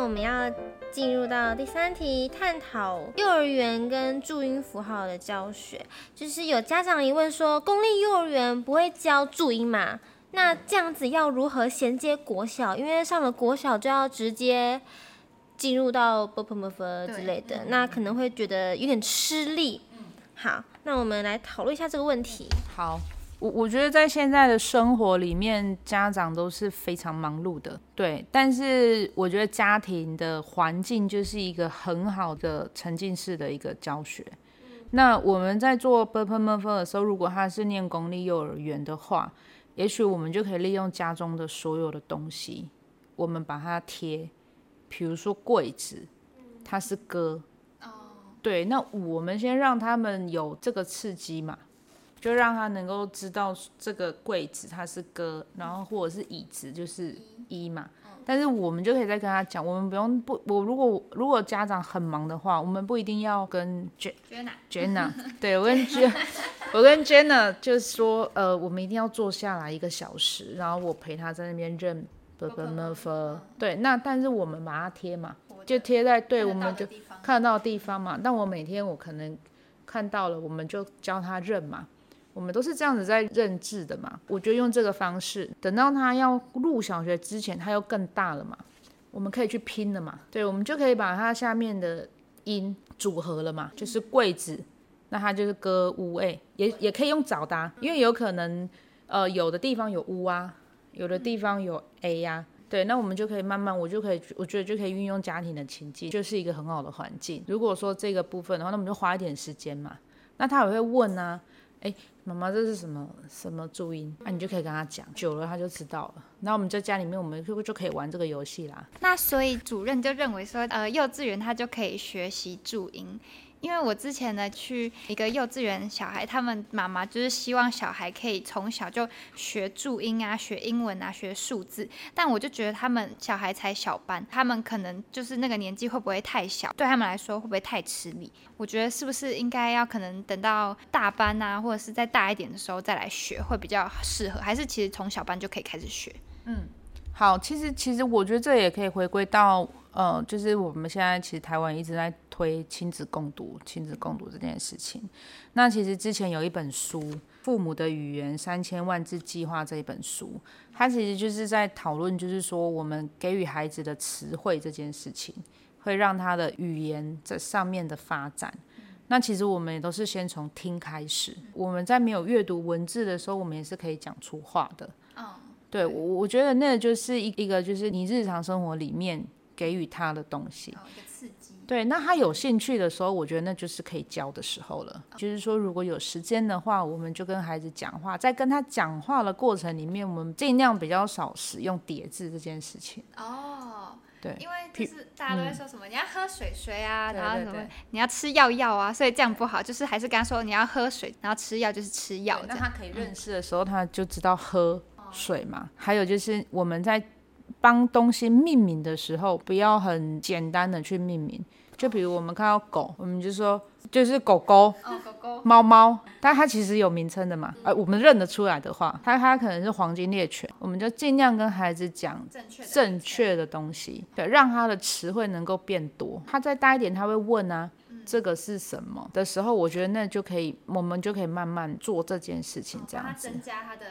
那我们要进入到第三题，探讨幼儿园跟注音符号的教学。就是有家长疑问说，公立幼儿园不会教注音嘛？那这样子要如何衔接国小？因为上了国小就要直接进入到 b p m f 之类的，那可能会觉得有点吃力。好，那我们来讨论一下这个问题。好。我我觉得在现在的生活里面，家长都是非常忙碌的，对。但是我觉得家庭的环境就是一个很好的沉浸式的一个教学。那我们在做 b u r p l e m o v e 的时候，如果他是念公立幼儿园的话，也许我们就可以利用家中的所有的东西，我们把它贴，比如说柜子，它是歌，哦，对。那我们先让他们有这个刺激嘛。就让他能够知道这个柜子它是哥，然后或者是椅子就是一嘛。但是我们就可以再跟他讲，我们不用不我如果如果家长很忙的话，我们不一定要跟 Jenna Jenna 对我跟 Jen 我跟 Jenna 就是说呃我们一定要坐下来一个小时，然后我陪他在那边认 b b m f 对那但是我们把它贴嘛，就贴在对我们就看得到的地方嘛。但我每天我可能看到了，我们就教他认嘛。我们都是这样子在认字的嘛，我觉得用这个方式，等到他要入小学之前，他又更大了嘛，我们可以去拼了嘛，对，我们就可以把它下面的音组合了嘛，就是柜子，那他就是歌屋诶，也也可以用找的，因为有可能呃有的地方有屋啊，有的地方有 a 呀，对，那我们就可以慢慢，我就可以，我觉得就可以运用家庭的情境，就是一个很好的环境。如果说这个部分的话，那我们就花一点时间嘛，那他也会问啊。哎，妈妈，这是什么什么注音？那你就可以跟他讲，久了他就知道了。那我们在家里面，我们就就可以玩这个游戏啦。那所以主任就认为说，呃，幼稚园他就可以学习注音。因为我之前呢去一个幼稚园，小孩他们妈妈就是希望小孩可以从小就学注音啊，学英文啊，学数字。但我就觉得他们小孩才小班，他们可能就是那个年纪会不会太小，对他们来说会不会太吃力？我觉得是不是应该要可能等到大班啊，或者是再大一点的时候再来学会比较适合？还是其实从小班就可以开始学？嗯，好，其实其实我觉得这也可以回归到。呃，就是我们现在其实台湾一直在推亲子共读、亲子共读这件事情。那其实之前有一本书《父母的语言三千万字计划》这一本书，它其实就是在讨论，就是说我们给予孩子的词汇这件事情，会让他的语言在上面的发展。那其实我们也都是先从听开始。我们在没有阅读文字的时候，我们也是可以讲出话的。对，我我觉得那个就是一一个就是你日常生活里面。给予他的东西，一个刺激。对，那他有兴趣的时候，我觉得那就是可以教的时候了。就是说，如果有时间的话，我们就跟孩子讲话，在跟他讲话的过程里面，我们尽量比较少使用叠字这件事情。哦，对，因为就是大家都会说什么你要喝水水啊，然后什么你要吃药药啊，所以这样不好。就是还是跟他说你要喝水，然后吃药就是吃药。那他可以认识的时候，他就知道喝水嘛。还有就是我们在。帮东西命名的时候，不要很简单的去命名。就比如我们看到狗，我们就说就是狗狗，狗狗，猫猫，但它其实有名称的嘛。呃，我们认得出来的话，它它可能是黄金猎犬，我们就尽量跟孩子讲正确正确的东西，对，让他的词汇能够变多。他再大一点，他会问啊，这个是什么的时候，我觉得那就可以，我们就可以慢慢做这件事情，这样子增加他的。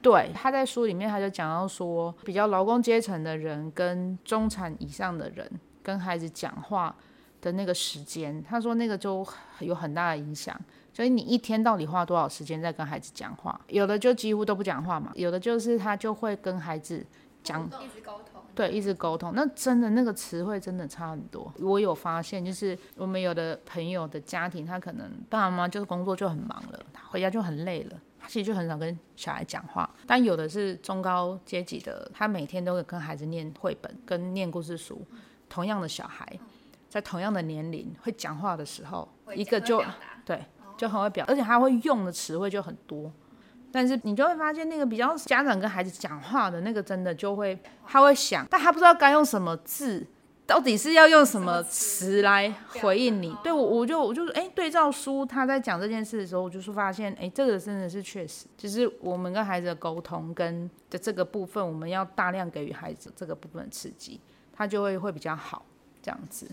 对，他在书里面他就讲到说，比较劳工阶层的人跟中产以上的人跟孩子讲话的那个时间，他说那个就有很大的影响。所以你一天到底花多少时间在跟孩子讲话？有的就几乎都不讲话嘛，有的就是他就会跟孩子讲，一直沟通。对，一直沟通。那真的那个词汇真的差很多。我有发现，就是我们有的朋友的家庭，他可能爸爸妈妈就是工作就很忙了，他回家就很累了。他其实就很少跟小孩讲话，但有的是中高阶级的，他每天都会跟孩子念绘本、跟念故事书。同样的小孩，在同样的年龄会讲话的时候，一个就对，就很会表，而且他会用的词汇就很多。但是你就会发现，那个比较家长跟孩子讲话的那个，真的就会他会想，但他不知道该用什么字。到底是要用什么词来回应你？对我，我就我就哎，对照书他在讲这件事的时候，我就是发现，哎，这个真的是确实，就是我们跟孩子的沟通跟的这个部分，我们要大量给予孩子这个部分的刺激。他就会会比较好这样子。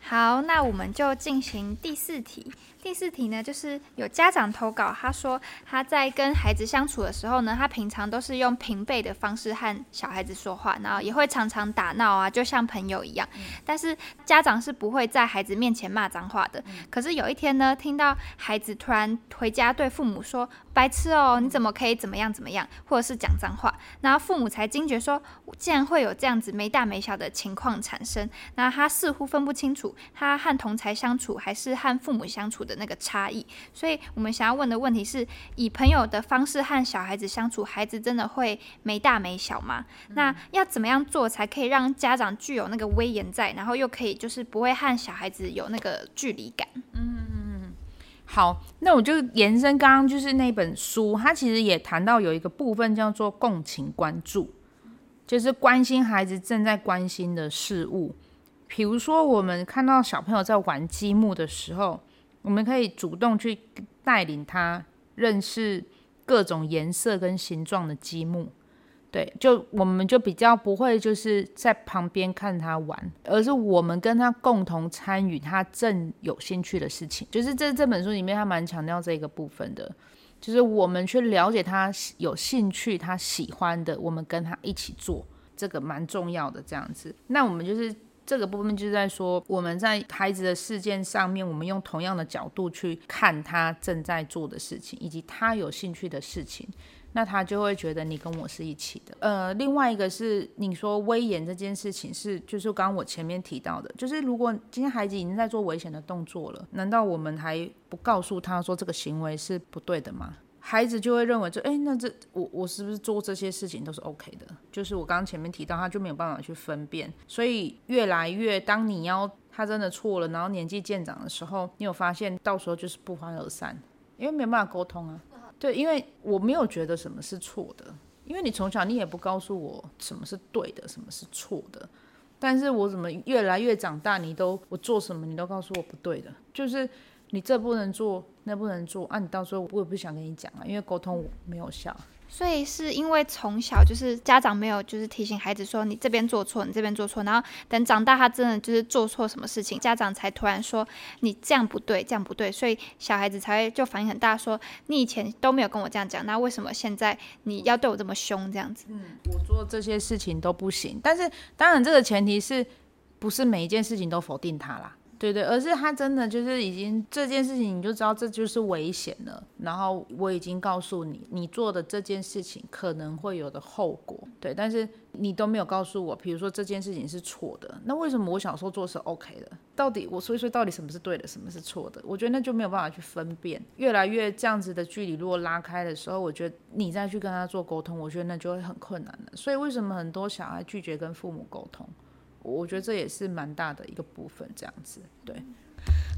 好，那我们就进行第四题。第四题呢，就是有家长投稿，他说他在跟孩子相处的时候呢，他平常都是用平辈的方式和小孩子说话，然后也会常常打闹啊，就像朋友一样。但是家长是不会在孩子面前骂脏话的。可是有一天呢，听到孩子突然回家对父母说“白痴哦，你怎么可以怎么样怎么样”，或者是讲脏话，然后父母才惊觉说，竟然会有这样子没大没小的情况产生。那他似乎分不清楚，他和同才相处还是和父母相处的。那个差异，所以我们想要问的问题是：以朋友的方式和小孩子相处，孩子真的会没大没小吗？那要怎么样做才可以让家长具有那个威严在，然后又可以就是不会和小孩子有那个距离感？嗯，好，那我就延伸刚刚就是那本书，它其实也谈到有一个部分叫做共情关注，就是关心孩子正在关心的事物，比如说我们看到小朋友在玩积木的时候。我们可以主动去带领他认识各种颜色跟形状的积木，对，就我们就比较不会就是在旁边看他玩，而是我们跟他共同参与他正有兴趣的事情。就是这这本书里面，他蛮强调这个部分的，就是我们去了解他有兴趣、他喜欢的，我们跟他一起做，这个蛮重要的。这样子，那我们就是。这个部分就是在说，我们在孩子的事件上面，我们用同样的角度去看他正在做的事情，以及他有兴趣的事情，那他就会觉得你跟我是一起的。呃，另外一个是你说威严这件事情是，就是刚刚我前面提到的，就是如果今天孩子已经在做危险的动作了，难道我们还不告诉他说这个行为是不对的吗？孩子就会认为，就哎，那这我我是不是做这些事情都是 OK 的？就是我刚刚前面提到，他就没有办法去分辨，所以越来越，当你要他真的错了，然后年纪渐长的时候，你有发现，到时候就是不欢而散，因为没有办法沟通啊。对，因为我没有觉得什么是错的，因为你从小你也不告诉我什么是对的，什么是错的，但是我怎么越来越长大，你都我做什么你都告诉我不对的，就是你这不能做。那不能做啊！你到时候我也不想跟你讲啊，因为沟通没有效。所以是因为从小就是家长没有就是提醒孩子说你这边做错，你这边做错，然后等长大他真的就是做错什么事情，家长才突然说你这样不对，这样不对，所以小孩子才会就反应很大，说你以前都没有跟我这样讲，那为什么现在你要对我这么凶这样子？嗯，我做这些事情都不行，但是当然这个前提是不是每一件事情都否定他啦？对对，而是他真的就是已经这件事情，你就知道这就是危险了。然后我已经告诉你，你做的这件事情可能会有的后果。对，但是你都没有告诉我，比如说这件事情是错的，那为什么我小时候做是 OK 的？到底我说一说，到底什么是对的，什么是错的？我觉得那就没有办法去分辨。越来越这样子的距离如果拉开的时候，我觉得你再去跟他做沟通，我觉得那就会很困难了。所以为什么很多小孩拒绝跟父母沟通？我觉得这也是蛮大的一个部分，这样子，对。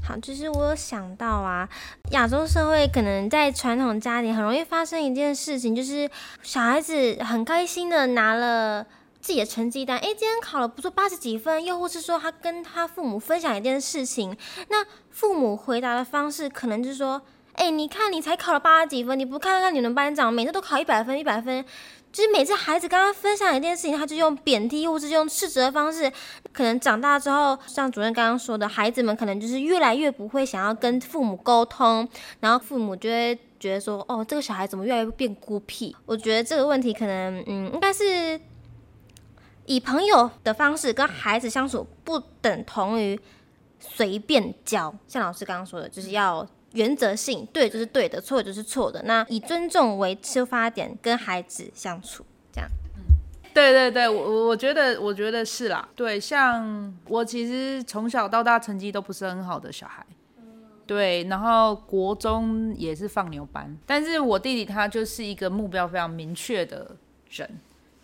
好，就是我有想到啊，亚洲社会可能在传统家庭很容易发生一件事情，就是小孩子很开心的拿了自己的成绩单，诶，今天考了不错，八十几分，又或是说他跟他父母分享一件事情，那父母回答的方式可能就是说，诶，你看你才考了八十几分，你不看看你们班长每次都考一百分，一百分。就是每次孩子跟他分享一件事情，他就用贬低或是用斥责的方式。可能长大之后，像主任刚刚说的，孩子们可能就是越来越不会想要跟父母沟通，然后父母就会觉得说：“哦，这个小孩怎么越来越变孤僻？”我觉得这个问题可能，嗯，应该是以朋友的方式跟孩子相处，不等同于随便教。像老师刚刚说的，就是要。原则性对就是对的，错就是错的。那以尊重为出发点跟孩子相处，这样。对对对，我我觉得我觉得是啦。对，像我其实从小到大成绩都不是很好的小孩，对，然后国中也是放牛班。但是我弟弟他就是一个目标非常明确的人，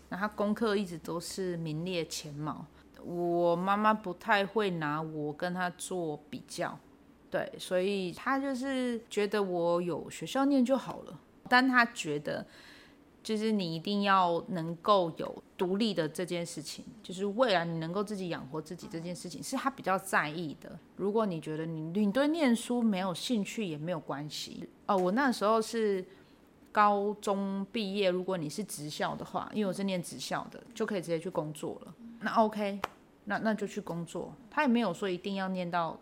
那他功课一直都是名列前茅。我妈妈不太会拿我跟他做比较。对，所以他就是觉得我有学校念就好了，但他觉得就是你一定要能够有独立的这件事情，就是未来你能够自己养活自己这件事情是他比较在意的。如果你觉得你你对念书没有兴趣也没有关系哦。我那时候是高中毕业，如果你是职校的话，因为我是念职校的，就可以直接去工作了。那 OK，那那就去工作。他也没有说一定要念到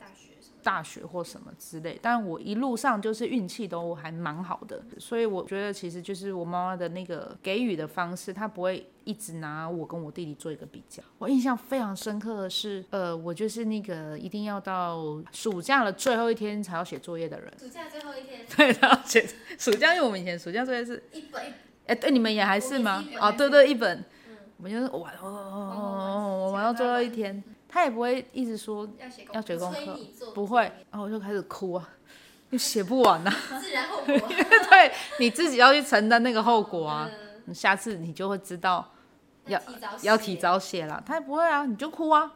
大学或什么之类，但我一路上就是运气都还蛮好的，所以我觉得其实就是我妈妈的那个给予的方式，她不会一直拿我跟我弟弟做一个比较。我印象非常深刻的是，呃，我就是那个一定要到暑假的最后一天才要写作业的人。暑假最后一天，对，然后写暑假，因为我们以前暑假作业是，一本一哎，对，你们也还是吗？哦，对对，一本，我们就是玩哦哦哦，我玩到最后一天，他也不会一直说要写要写功课。不会，然后我就开始哭啊，又写不完啊，自 然后果。对，你自己要去承担那个后果啊，你下次你就会知道要提要提早写了，他也不会啊，你就哭啊，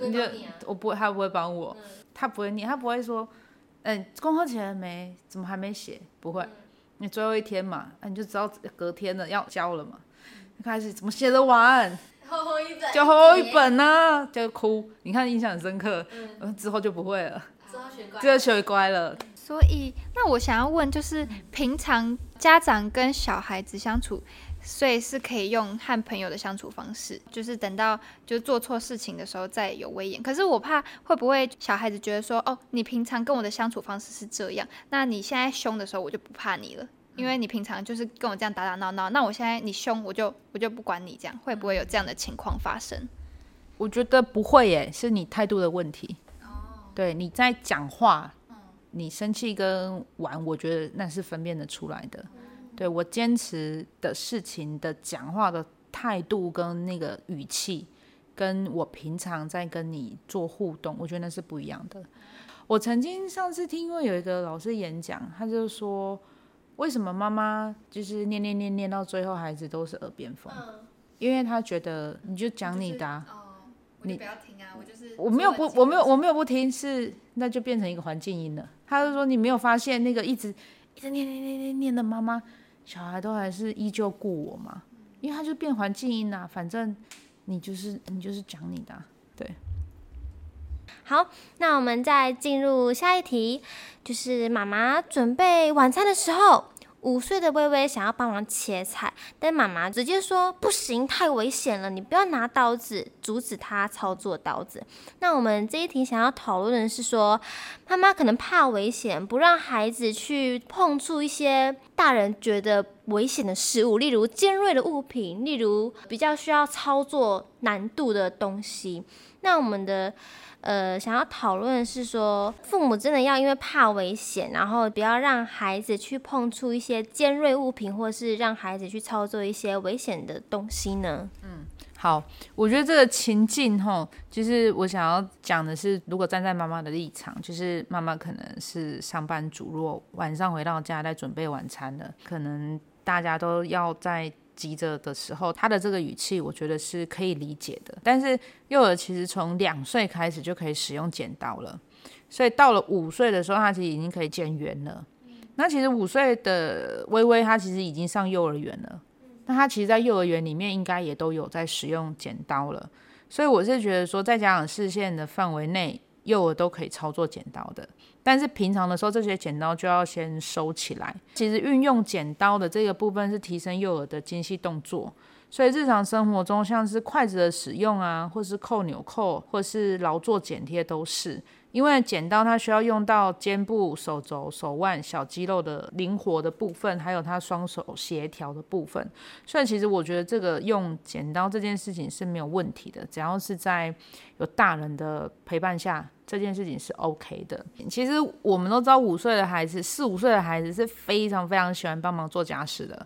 你就。我不会，他不会帮我，他不会念，他不会说，嗯，功课写了没？怎么还没写？不会，你最后一天嘛，啊你就知道隔天了要交了嘛，就开始怎么写得完？厚厚一本，就厚厚一本呢、就哭，你看印象很深刻，嗯，之后就不会了，之后学乖。这个学乖了。所以，那我想要问，就是平常家长跟小孩子相处，所以是可以用和朋友的相处方式，就是等到就做错事情的时候再有威严。可是我怕会不会小孩子觉得说，哦，你平常跟我的相处方式是这样，那你现在凶的时候我就不怕你了。因为你平常就是跟我这样打打闹闹，那我现在你凶我就我就不管你，这样会不会有这样的情况发生？我觉得不会耶，是你态度的问题。对，你在讲话，你生气跟玩，我觉得那是分辨得出来的。对我坚持的事情的讲话的态度跟那个语气，跟我平常在跟你做互动，我觉得那是不一样的。我曾经上次听过有一个老师演讲，他就说，为什么妈妈就是念念念念到最后，孩子都是耳边风？嗯，因为他觉得你就讲你的、啊。哦，你不要听啊，我就是我没有不，我没有，我没有不听，是那就变成一个环境音了。他就说你没有发现那个一直一直念念念念念的妈妈，小孩都还是依旧顾我嘛，因为他就变环境音啦、反正你就是你就是讲你的啊、对。好，那我们再进入下一题，就是妈妈准备晚餐的时候，五岁的微微想要帮忙切菜，但妈妈直接说不行，太危险了，你不要拿刀子，阻止他操作刀子。那我们这一题想要讨论的是说，妈妈可能怕危险，不让孩子去碰触一些大人觉得危险的事物，例如尖锐的物品，例如比较需要操作难度的东西。那我们的呃，想要讨论是说，父母真的要因为怕危险，然后不要让孩子去碰触一些尖锐物品，或是让孩子去操作一些危险的东西呢？嗯好，我觉得这个情境吼，就是我想要讲的是，如果站在妈妈的立场，就是妈妈可能是上班族，如果晚上回到家在准备晚餐了，可能大家都要在急着的时候，他的这个语气，我觉得是可以理解的。但是幼儿其实从两岁开始就可以使用剪刀了，所以到了五岁的时候，他其实已经可以剪圆了。那其实五岁的微微，他其实已经上幼儿园了。那他其实，在幼儿园里面应该也都有在使用剪刀了，所以我是觉得说，在家长视线的范围内，幼儿都可以操作剪刀的。但是平常的时候，这些剪刀就要先收起来。其实运用剪刀的这个部分是提升幼儿的精细动作，所以日常生活中像是筷子的使用啊，或是扣纽扣，或是劳作剪贴都是。因为剪刀它需要用到肩部、手肘、手腕、小肌肉的灵活的部分，还有它双手协调的部分，所以其实我觉得这个用剪刀这件事情是没有问题的，只要是在有大人的陪伴下，这件事情是 OK 的。其实我们都知道，五岁的孩子、四五岁的孩子是非常非常喜欢帮忙做家事的，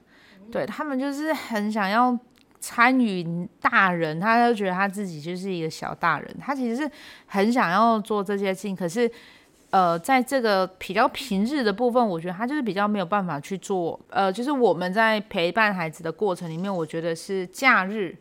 对他们就是很想要。参与大人，他就觉得他自己就是一个小大人，他其实是很想要做这些事情，可是，呃，在这个比较平日的部分，我觉得他就是比较没有办法去做。呃，就是我们在陪伴孩子的过程里面，我觉得是假日，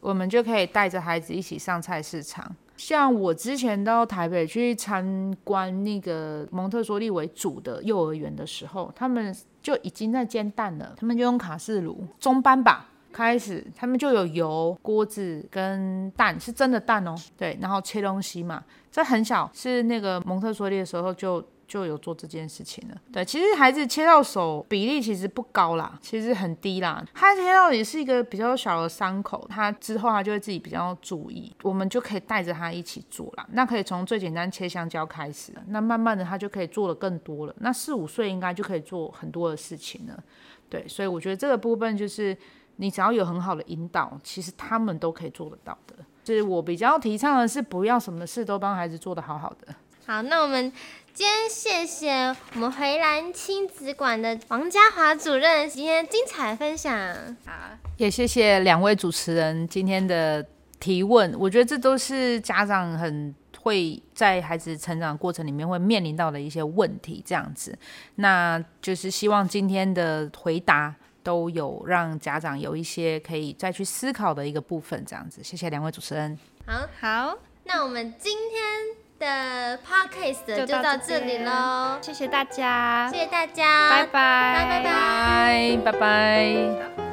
我们就可以带着孩子一起上菜市场。像我之前到台北去参观那个蒙特梭利为主的幼儿园的时候，他们就已经在煎蛋了，他们就用卡式炉，中班吧。开始，他们就有油、锅子跟蛋，是真的蛋哦。对，然后切东西嘛，这很小，是那个蒙特梭利的时候就就有做这件事情了。对，其实孩子切到手比例其实不高啦，其实很低啦。他切到也是一个比较小的伤口，他之后他就会自己比较注意，我们就可以带着他一起做啦。那可以从最简单切香蕉开始，那慢慢的他就可以做的更多了。那四五岁应该就可以做很多的事情了。对，所以我觉得这个部分就是你只要有很好的引导，其实他们都可以做得到的。是我比较提倡的是，不要什么事都帮孩子做得好好的。好，那我们今天谢谢我们回蓝亲子馆的王家华主任今天精彩分享。好，也谢谢两位主持人今天的提问，我觉得这都是家长很会在孩子成长过程里面会面临到的一些问题，这样子，那就是希望今天的回答。都有让家长有一些可以再去思考的一个部分，这样子。谢谢两位主持人。好，好，那我们今天的 podcast 就到到这里喽，谢谢大家，谢谢大家，拜拜，拜。拜拜。拜拜。